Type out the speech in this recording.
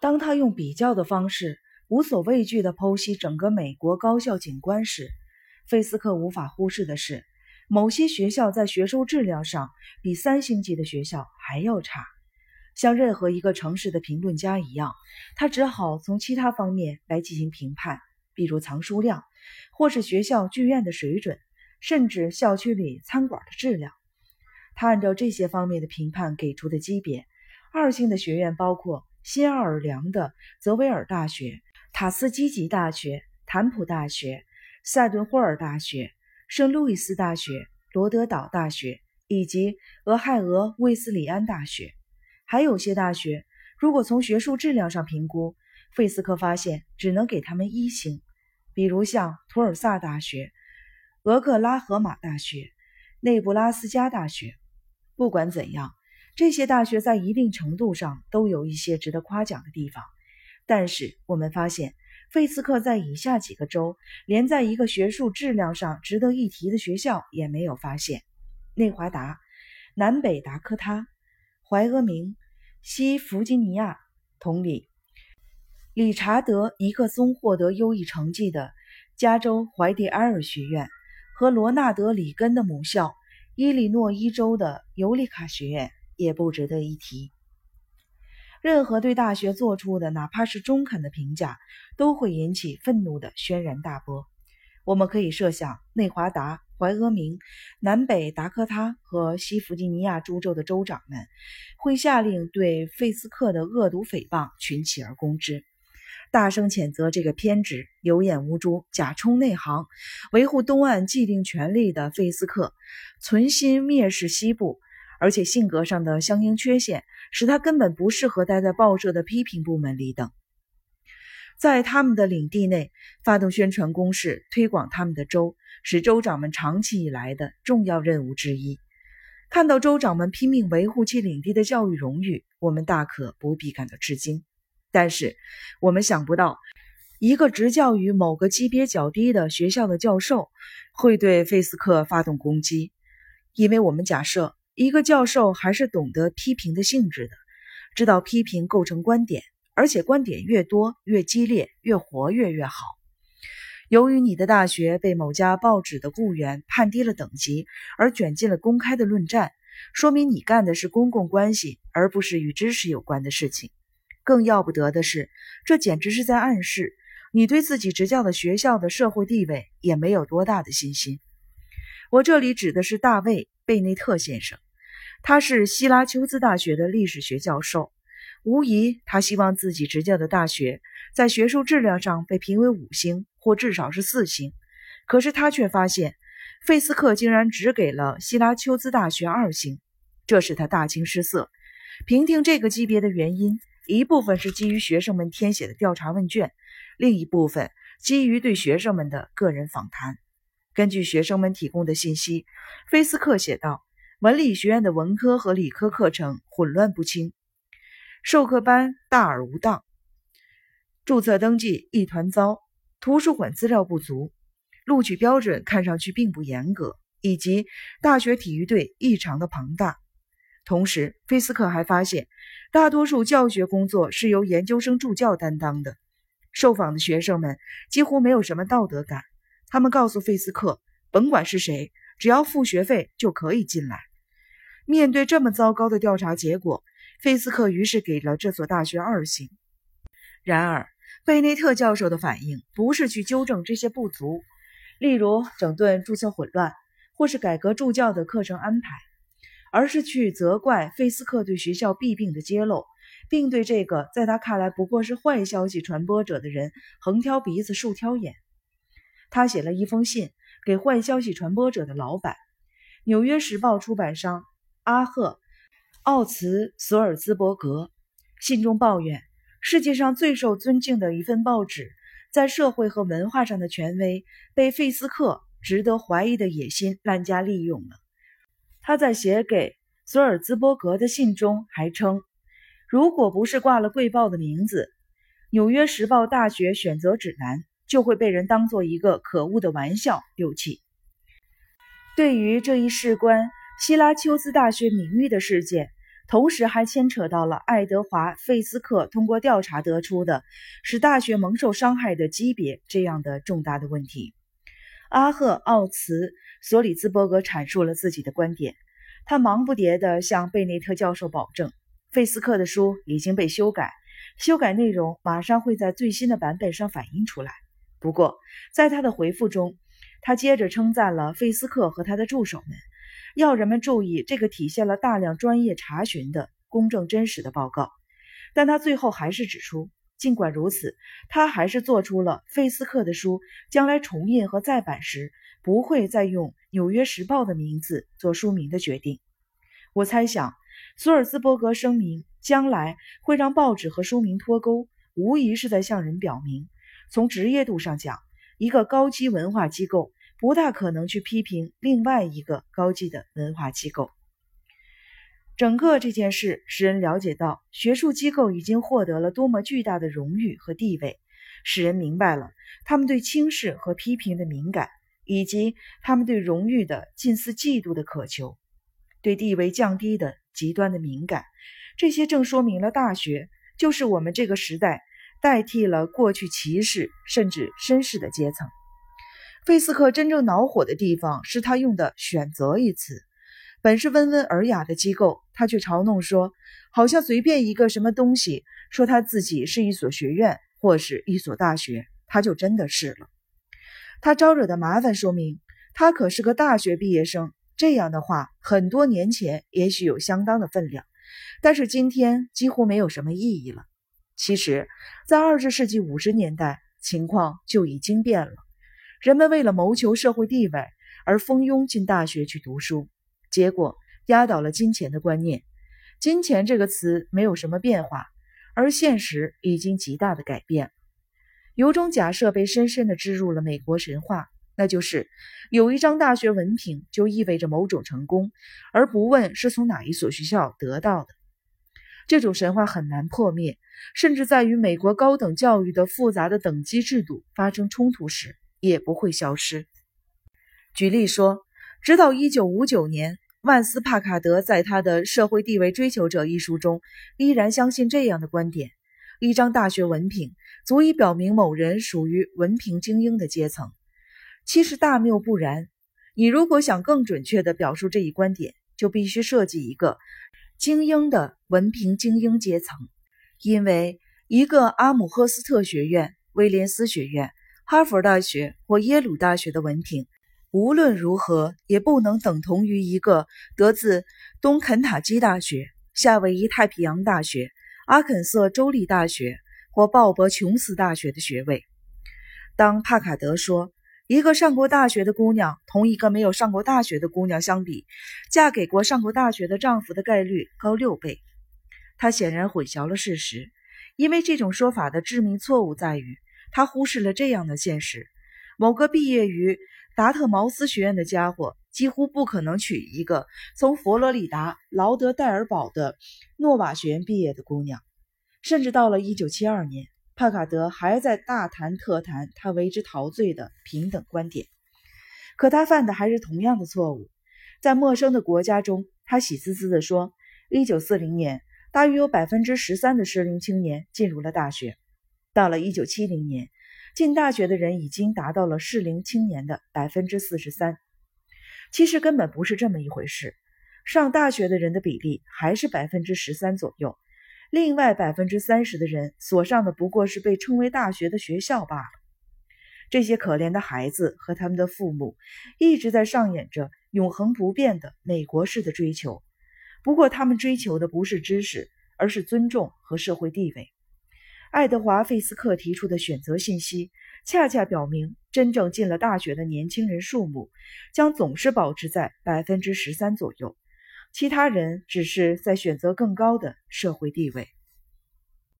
当他用比较的方式无所畏惧地剖析整个美国高校景观时，费斯克无法忽视的是，某些学校在学术质量上比三星级的学校还要差。像任何一个城市的评论家一样，他只好从其他方面来进行评判，比如藏书量，或是学校剧院的水准，甚至校区里餐馆的质量。他按照这些方面的评判给出的级别，二星的学院包括新奥尔良的泽维尔大学。塔斯基吉大学、坦普大学、塞顿霍尔大学、圣路易斯大学、罗德岛大学以及俄亥俄卫斯理安大学，还有些大学，如果从学术质量上评估，费斯克发现只能给他们一星，比如像图尔萨大学、俄克拉荷马大学、内布拉斯加大学。不管怎样，这些大学在一定程度上都有一些值得夸奖的地方。但是我们发现，费斯克在以下几个州连在一个学术质量上值得一提的学校也没有发现：内华达、南北达科他、怀俄明、西弗吉尼亚。同理，理查德·尼克松获得优异成绩的加州怀蒂埃尔学院和罗纳德·里根的母校伊利诺伊州的尤里卡学院也不值得一提。任何对大学做出的哪怕是中肯的评价，都会引起愤怒的轩然大波。我们可以设想，内华达、怀俄明、南北达科他和西弗吉尼亚诸州的州长们会下令对费斯克的恶毒诽谤群起而攻之，大声谴责这个偏执、有眼无珠、假充内行、维护东岸既定权利的费斯克，存心蔑视西部。而且性格上的相应缺陷使他根本不适合待在报社的批评部门里等，在他们的领地内发动宣传攻势，推广他们的州，是州长们长期以来的重要任务之一。看到州长们拼命维护其领地的教育荣誉，我们大可不必感到吃惊。但是，我们想不到一个执教于某个级别较低的学校的教授会对费斯克发动攻击，因为我们假设。一个教授还是懂得批评的性质的，知道批评构成观点，而且观点越多、越激烈、越活跃越好。由于你的大学被某家报纸的雇员判低了等级，而卷进了公开的论战，说明你干的是公共关系，而不是与知识有关的事情。更要不得的是，这简直是在暗示你对自己执教的学校的社会地位也没有多大的信心。我这里指的是大卫·贝内特先生。他是希拉丘兹大学的历史学教授，无疑他希望自己执教的大学在学术质量上被评为五星或至少是四星。可是他却发现，费斯克竟然只给了希拉丘兹大学二星，这使他大惊失色。评定这个级别的原因，一部分是基于学生们填写的调查问卷，另一部分基于对学生们的个人访谈。根据学生们提供的信息，菲斯克写道。文理学院的文科和理科课程混乱不清，授课班大而无当，注册登记一团糟，图书馆资料不足，录取标准看上去并不严格，以及大学体育队异常的庞大。同时，菲斯克还发现，大多数教学工作是由研究生助教担当的。受访的学生们几乎没有什么道德感，他们告诉费斯克，甭管是谁，只要付学费就可以进来。面对这么糟糕的调查结果，费斯克于是给了这所大学二星。然而，贝内特教授的反应不是去纠正这些不足，例如整顿注册混乱，或是改革助教的课程安排，而是去责怪费斯克对学校弊病的揭露，并对这个在他看来不过是坏消息传播者的人横挑鼻子竖挑眼。他写了一封信给坏消息传播者的老板——纽约时报出版商。阿赫·奥茨索尔兹伯格信中抱怨，世界上最受尊敬的一份报纸，在社会和文化上的权威被费斯克值得怀疑的野心滥加利用了。他在写给索尔兹伯格的信中还称，如果不是挂了贵报的名字，《纽约时报大学选择指南》就会被人当做一个可恶的玩笑丢弃。对于这一事关。希拉丘斯大学名誉的事件，同时还牵扯到了爱德华·费斯克通过调查得出的使大学蒙受伤害的级别这样的重大的问题。阿赫·奥茨·索里兹伯格阐述了自己的观点，他忙不迭地向贝内特教授保证，费斯克的书已经被修改，修改内容马上会在最新的版本上反映出来。不过，在他的回复中，他接着称赞了费斯克和他的助手们。要人们注意这个体现了大量专业查询的公正真实的报告，但他最后还是指出，尽管如此，他还是做出了费斯克的书将来重印和再版时不会再用《纽约时报》的名字做书名的决定。我猜想，索尔兹伯格声明将来会让报纸和书名脱钩，无疑是在向人表明，从职业度上讲，一个高级文化机构。不大可能去批评另外一个高级的文化机构。整个这件事使人了解到，学术机构已经获得了多么巨大的荣誉和地位，使人明白了他们对轻视和批评的敏感，以及他们对荣誉的近似嫉妒的渴求，对地位降低的极端的敏感。这些正说明了大学就是我们这个时代代替了过去骑士甚至绅士的阶层。费斯克真正恼火的地方是他用的“选择”一词，本是温文尔雅的机构，他却嘲弄说，好像随便一个什么东西说他自己是一所学院或是一所大学，他就真的是了。他招惹的麻烦说明他可是个大学毕业生。这样的话，很多年前也许有相当的分量，但是今天几乎没有什么意义了。其实，在二十世纪五十年代，情况就已经变了。人们为了谋求社会地位而蜂拥进大学去读书，结果压倒了金钱的观念。金钱这个词没有什么变化，而现实已经极大的改变。有种假设被深深的植入了美国神话，那就是有一张大学文凭就意味着某种成功，而不问是从哪一所学校得到的。这种神话很难破灭，甚至在与美国高等教育的复杂的等级制度发生冲突时。也不会消失。举例说，直到一九五九年，万斯·帕卡德在他的《社会地位追求者》一书中，依然相信这样的观点：一张大学文凭足以表明某人属于文凭精英的阶层。其实大谬不然。你如果想更准确地表述这一观点，就必须设计一个精英的文凭精英阶层，因为一个阿姆赫斯特学院、威廉斯学院。哈佛大学或耶鲁大学的文凭，无论如何也不能等同于一个得自东肯塔基大学、夏威夷太平洋大学、阿肯色州立大学或鲍勃琼斯大学的学位。当帕卡德说一个上过大学的姑娘同一个没有上过大学的姑娘相比，嫁给过上过大学的丈夫的概率高六倍，他显然混淆了事实，因为这种说法的致命错误在于。他忽视了这样的现实：某个毕业于达特茅斯学院的家伙几乎不可能娶一个从佛罗里达劳德代尔堡的诺瓦学院毕业的姑娘。甚至到了1972年，帕卡德还在大谈特谈他为之陶醉的平等观点。可他犯的还是同样的错误。在陌生的国家中，他喜滋滋地说：“1940 年，大约有百分之十三的适龄青年进入了大学。”到了一九七零年，进大学的人已经达到了适龄青年的百分之四十三。其实根本不是这么一回事，上大学的人的比例还是百分之十三左右，另外百分之三十的人所上的不过是被称为大学的学校罢了。这些可怜的孩子和他们的父母一直在上演着永恒不变的美国式的追求，不过他们追求的不是知识，而是尊重和社会地位。爱德华·费斯克提出的选择信息，恰恰表明，真正进了大学的年轻人数目将总是保持在百分之十三左右，其他人只是在选择更高的社会地位。